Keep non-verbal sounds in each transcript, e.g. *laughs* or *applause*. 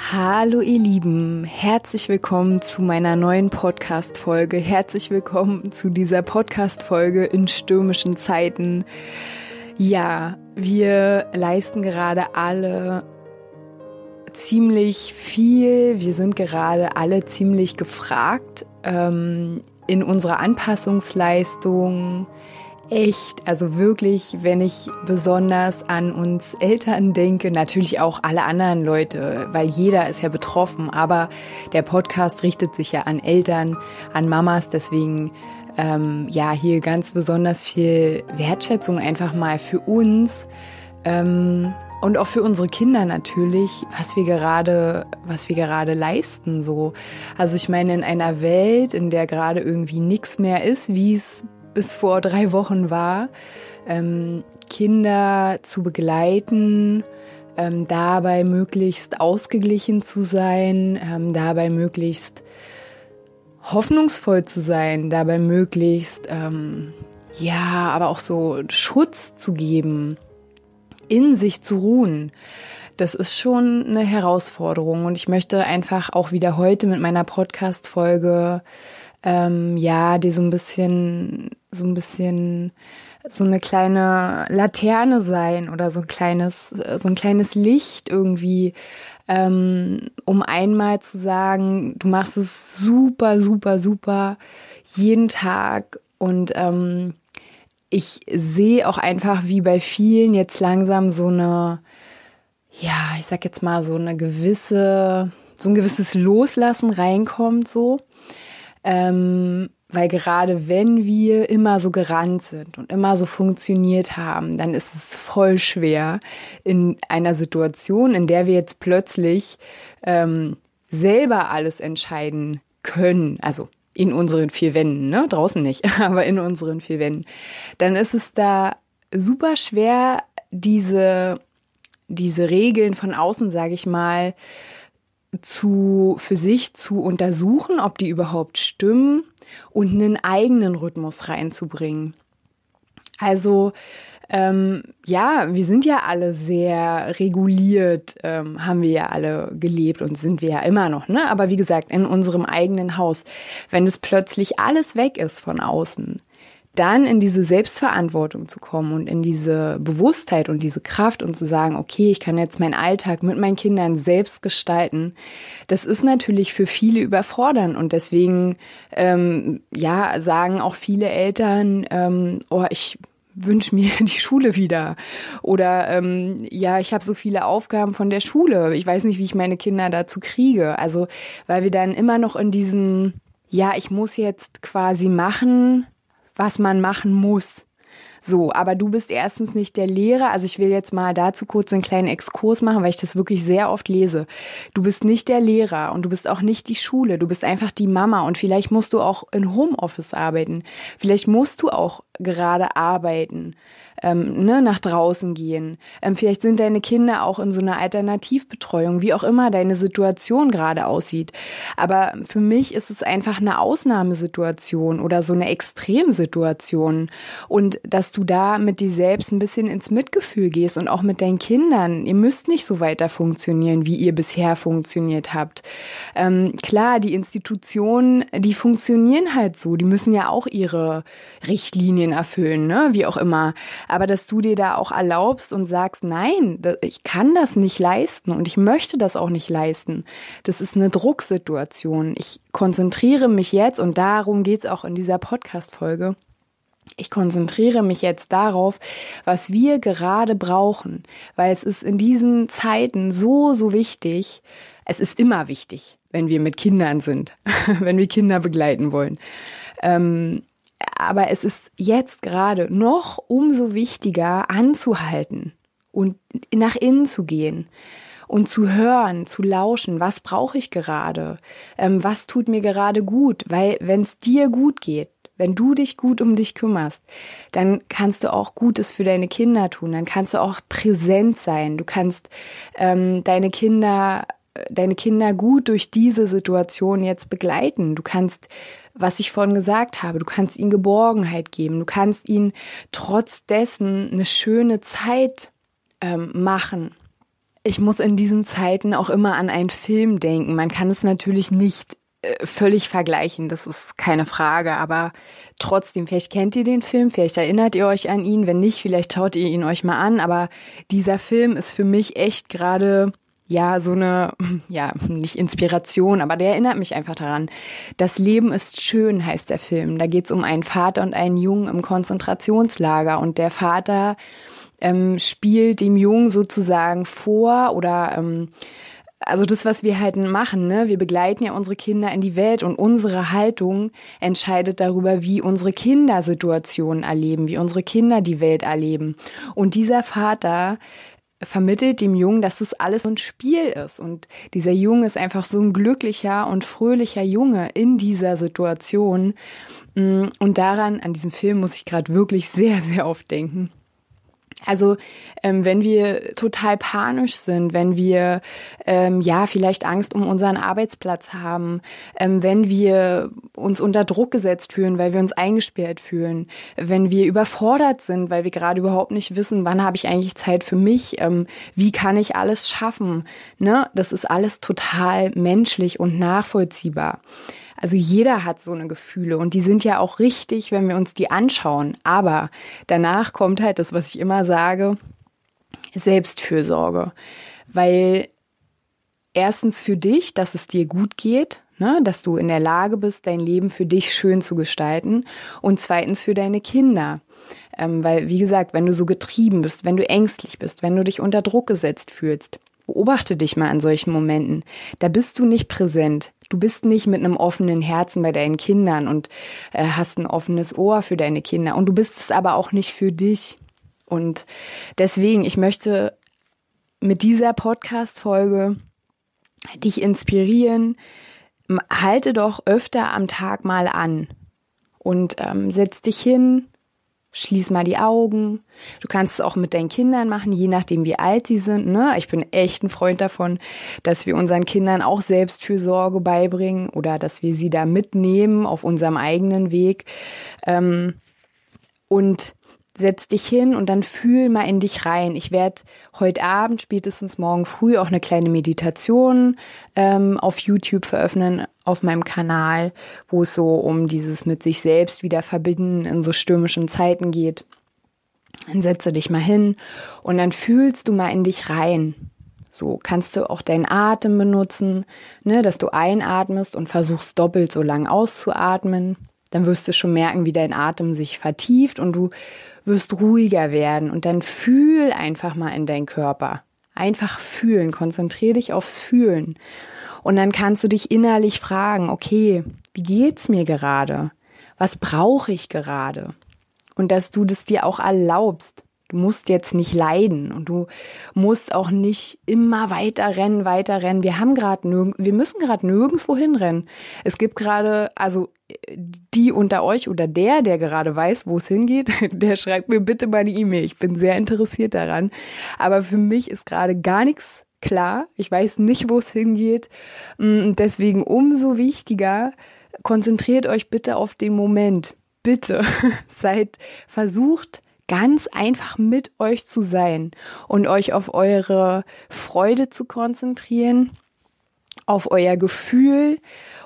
Hallo ihr Lieben, herzlich willkommen zu meiner neuen Podcast-Folge. Herzlich willkommen zu dieser Podcast-Folge in stürmischen Zeiten. Ja, wir leisten gerade alle ziemlich viel. Wir sind gerade alle ziemlich gefragt ähm, in unserer Anpassungsleistung, echt, also wirklich, wenn ich besonders an uns Eltern denke, natürlich auch alle anderen Leute, weil jeder ist ja betroffen, aber der Podcast richtet sich ja an Eltern, an Mamas, deswegen ähm, ja hier ganz besonders viel Wertschätzung einfach mal für uns ähm, und auch für unsere Kinder natürlich, was wir gerade, was wir gerade leisten so. Also ich meine in einer Welt, in der gerade irgendwie nichts mehr ist, wie es bis vor drei Wochen war, ähm, Kinder zu begleiten, ähm, dabei möglichst ausgeglichen zu sein, ähm, dabei möglichst hoffnungsvoll zu sein, dabei möglichst, ähm, ja, aber auch so Schutz zu geben, in sich zu ruhen. Das ist schon eine Herausforderung und ich möchte einfach auch wieder heute mit meiner Podcast-Folge ähm, ja, die so ein bisschen, so ein bisschen so eine kleine Laterne sein oder so ein kleines, so ein kleines Licht irgendwie, ähm, um einmal zu sagen, du machst es super, super, super jeden Tag und ähm, ich sehe auch einfach wie bei vielen jetzt langsam so eine, ja, ich sag jetzt mal so eine gewisse, so ein gewisses Loslassen reinkommt so. Ähm, weil gerade wenn wir immer so gerannt sind und immer so funktioniert haben, dann ist es voll schwer in einer Situation, in der wir jetzt plötzlich ähm, selber alles entscheiden können, also in unseren vier Wänden, ne? Draußen nicht, *laughs* aber in unseren vier Wänden, dann ist es da super schwer, diese, diese Regeln von außen, sage ich mal, zu, für sich zu untersuchen, ob die überhaupt stimmen und einen eigenen Rhythmus reinzubringen. Also ähm, ja, wir sind ja alle sehr reguliert, ähm, haben wir ja alle gelebt und sind wir ja immer noch, ne? Aber wie gesagt, in unserem eigenen Haus, wenn es plötzlich alles weg ist von außen, dann in diese Selbstverantwortung zu kommen und in diese Bewusstheit und diese Kraft und zu sagen, okay, ich kann jetzt meinen Alltag mit meinen Kindern selbst gestalten, das ist natürlich für viele überfordern und deswegen ähm, ja sagen auch viele Eltern, ähm, oh, ich wünsche mir *laughs* die Schule wieder. Oder ähm, ja, ich habe so viele Aufgaben von der Schule, ich weiß nicht, wie ich meine Kinder dazu kriege. Also weil wir dann immer noch in diesem ja, ich muss jetzt quasi machen, was man machen muss. So, aber du bist erstens nicht der Lehrer. Also ich will jetzt mal dazu kurz einen kleinen Exkurs machen, weil ich das wirklich sehr oft lese. Du bist nicht der Lehrer und du bist auch nicht die Schule. Du bist einfach die Mama und vielleicht musst du auch in Homeoffice arbeiten. Vielleicht musst du auch gerade arbeiten ähm, ne, nach draußen gehen. Ähm, vielleicht sind deine Kinder auch in so einer Alternativbetreuung, wie auch immer deine Situation gerade aussieht. Aber für mich ist es einfach eine Ausnahmesituation oder so eine Extremsituation. Und dass du da mit dir selbst ein bisschen ins Mitgefühl gehst und auch mit deinen Kindern. Ihr müsst nicht so weiter funktionieren, wie ihr bisher funktioniert habt. Ähm, klar, die Institutionen, die funktionieren halt so. Die müssen ja auch ihre Richtlinien erfüllen, ne? wie auch immer aber dass du dir da auch erlaubst und sagst, nein, ich kann das nicht leisten und ich möchte das auch nicht leisten. Das ist eine Drucksituation. Ich konzentriere mich jetzt und darum geht's auch in dieser Podcast-Folge. Ich konzentriere mich jetzt darauf, was wir gerade brauchen, weil es ist in diesen Zeiten so, so wichtig. Es ist immer wichtig, wenn wir mit Kindern sind, *laughs* wenn wir Kinder begleiten wollen. Ähm, aber es ist jetzt gerade noch umso wichtiger anzuhalten und nach innen zu gehen und zu hören, zu lauschen, was brauche ich gerade, ähm, was tut mir gerade gut, weil wenn es dir gut geht, wenn du dich gut um dich kümmerst, dann kannst du auch Gutes für deine Kinder tun, dann kannst du auch präsent sein, du kannst ähm, deine Kinder deine Kinder gut durch diese Situation jetzt begleiten. Du kannst, was ich vorhin gesagt habe, du kannst ihnen Geborgenheit geben. Du kannst ihnen trotz dessen eine schöne Zeit ähm, machen. Ich muss in diesen Zeiten auch immer an einen Film denken. Man kann es natürlich nicht äh, völlig vergleichen, das ist keine Frage, aber trotzdem, vielleicht kennt ihr den Film, vielleicht erinnert ihr euch an ihn, wenn nicht, vielleicht schaut ihr ihn euch mal an, aber dieser Film ist für mich echt gerade ja, so eine, *laughs* ja, nicht Inspiration, aber der erinnert mich einfach daran. Das Leben ist schön, heißt der Film. Da geht's um einen Vater und einen Jungen im Konzentrationslager und der Vater ähm, spielt dem Jungen sozusagen vor oder ähm, also das, was wir halt machen, ne? Wir begleiten ja unsere Kinder in die Welt und unsere Haltung entscheidet darüber, wie unsere Kinder Situationen erleben, wie unsere Kinder die Welt erleben. Und dieser Vater vermittelt dem Jungen, dass das alles ein Spiel ist. Und dieser Junge ist einfach so ein glücklicher und fröhlicher Junge in dieser Situation. Mm, und daran, an diesem Film muss ich gerade wirklich *laughs* sehr, sehr oft denken. Also ähm, wenn wir total panisch sind, wenn wir ähm, ja vielleicht Angst um unseren Arbeitsplatz haben, ähm, wenn wir uns unter Druck gesetzt fühlen, weil wir uns eingesperrt fühlen, wenn wir überfordert sind, weil wir gerade überhaupt nicht wissen, wann habe ich eigentlich Zeit für mich, ähm, wie kann ich alles schaffen, ne? Das ist alles total menschlich und nachvollziehbar. Also jeder hat so eine Gefühle und die sind ja auch richtig, wenn wir uns die anschauen. Aber danach kommt halt das, was ich immer sage, Selbstfürsorge. Weil erstens für dich, dass es dir gut geht, ne, dass du in der Lage bist, dein Leben für dich schön zu gestalten und zweitens für deine Kinder. Ähm, weil, wie gesagt, wenn du so getrieben bist, wenn du ängstlich bist, wenn du dich unter Druck gesetzt fühlst, beobachte dich mal an solchen Momenten. Da bist du nicht präsent. Du bist nicht mit einem offenen Herzen bei deinen Kindern und äh, hast ein offenes Ohr für deine Kinder. Und du bist es aber auch nicht für dich. Und deswegen, ich möchte mit dieser Podcast-Folge dich inspirieren. Halte doch öfter am Tag mal an und ähm, setz dich hin, Schließ mal die Augen. Du kannst es auch mit deinen Kindern machen, je nachdem wie alt sie sind. Ne? Ich bin echt ein Freund davon, dass wir unseren Kindern auch Selbstfürsorge beibringen oder dass wir sie da mitnehmen auf unserem eigenen Weg. Ähm, und setz dich hin und dann fühl mal in dich rein. Ich werde heute Abend, spätestens morgen früh, auch eine kleine Meditation ähm, auf YouTube veröffentlichen, auf meinem Kanal, wo es so um dieses mit sich selbst wieder verbinden in so stürmischen Zeiten geht. Dann setze dich mal hin und dann fühlst du mal in dich rein. So kannst du auch deinen Atem benutzen, ne, dass du einatmest und versuchst doppelt so lang auszuatmen. Dann wirst du schon merken, wie dein Atem sich vertieft und du wirst ruhiger werden und dann fühl einfach mal in deinen Körper. Einfach fühlen, konzentrier dich aufs Fühlen. Und dann kannst du dich innerlich fragen, okay, wie geht's mir gerade? Was brauche ich gerade? Und dass du das dir auch erlaubst. Du musst jetzt nicht leiden und du musst auch nicht immer weiter rennen, weiter rennen. Wir haben gerade nirg wir müssen gerade nirgendwo hinrennen. Es gibt gerade, also die unter euch oder der, der gerade weiß, wo es hingeht, *laughs* der schreibt mir bitte mal eine E-Mail. Ich bin sehr interessiert daran. Aber für mich ist gerade gar nichts klar. Ich weiß nicht, wo es hingeht. Mm, deswegen umso wichtiger, konzentriert euch bitte auf den Moment. Bitte *laughs* seid versucht, ganz einfach mit euch zu sein und euch auf eure Freude zu konzentrieren, auf euer Gefühl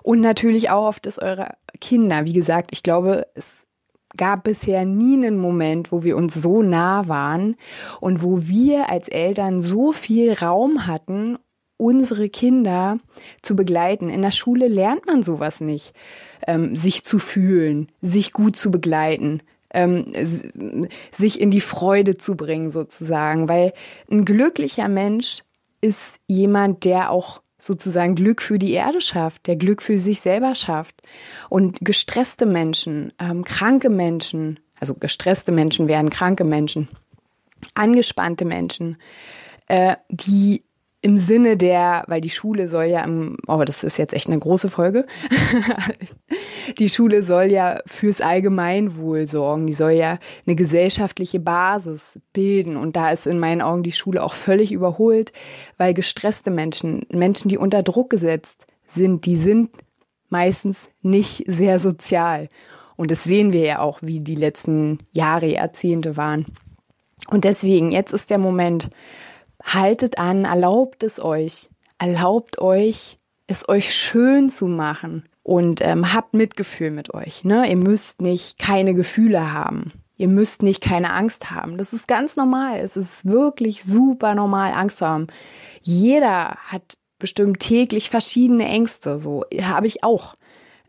und natürlich auch auf das eurer Kinder. Wie gesagt, ich glaube, es gab bisher nie einen Moment, wo wir uns so nah waren und wo wir als Eltern so viel Raum hatten, unsere Kinder zu begleiten. In der Schule lernt man sowas nicht, ähm, sich zu fühlen, sich gut zu begleiten ähm, sich in die Freude zu bringen sozusagen, weil ein glücklicher Mensch ist jemand, der auch sozusagen Glück für die Erde schafft, der Glück für sich selber schafft. Und gestresste Menschen, ähm, kranke Menschen, also gestresste Menschen werden kranke Menschen, angespannte Menschen, äh, die im Sinne der, weil die Schule soll ja im, oh, das ist jetzt echt eine große Folge. *laughs* die Schule soll ja fürs Allgemeinwohl sorgen. Die soll ja eine gesellschaftliche Basis bilden. Und da ist in meinen Augen die Schule auch völlig überholt, weil gestresste Menschen, Menschen, die unter Druck gesetzt sind, die sind meistens nicht sehr sozial. Und das sehen wir ja auch, wie die letzten Jahre, Jahrzehnte waren. Und deswegen, jetzt ist der Moment, haltet an, erlaubt es euch, erlaubt euch, es euch schön zu machen und ähm, habt Mitgefühl mit euch. Ne? Ihr müsst nicht keine Gefühle haben. Ihr müsst nicht keine Angst haben. Das ist ganz normal. Es ist wirklich super normal, Angst zu haben. Jeder hat bestimmt täglich verschiedene Ängste. So habe ich auch.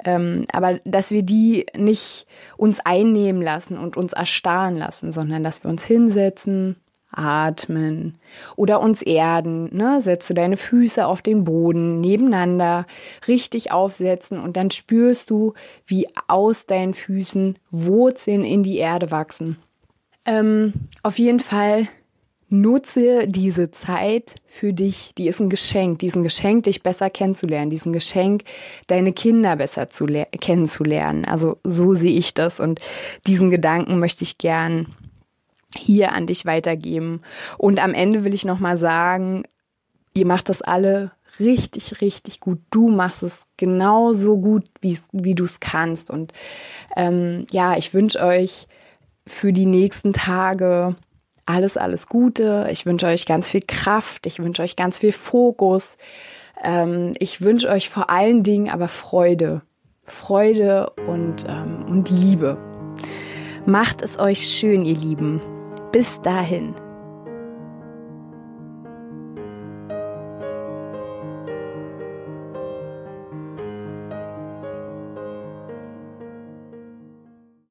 Ähm, aber dass wir die nicht uns einnehmen lassen und uns erstarren lassen, sondern dass wir uns hinsetzen, atmen oder uns erden. Ne? Setzt du deine Füße auf den Boden nebeneinander, richtig aufsetzen und dann spürst du, wie aus deinen Füßen Wurzeln in die Erde wachsen. Ähm, auf jeden Fall nutze diese Zeit für dich. Die ist ein Geschenk. Diesen Geschenk, dich besser kennenzulernen. Diesen Geschenk, deine Kinder besser zu kennenzulernen. Also so sehe ich das und diesen Gedanken möchte ich gern hier an dich weitergeben. Und am Ende will ich nochmal sagen, ihr macht das alle richtig, richtig gut. Du machst es genauso gut, wie du es kannst. Und ähm, ja, ich wünsche euch für die nächsten Tage alles, alles Gute. Ich wünsche euch ganz viel Kraft. Ich wünsche euch ganz viel Fokus. Ähm, ich wünsche euch vor allen Dingen aber Freude. Freude und, ähm, und Liebe. Macht es euch schön, ihr Lieben. Bis dahin.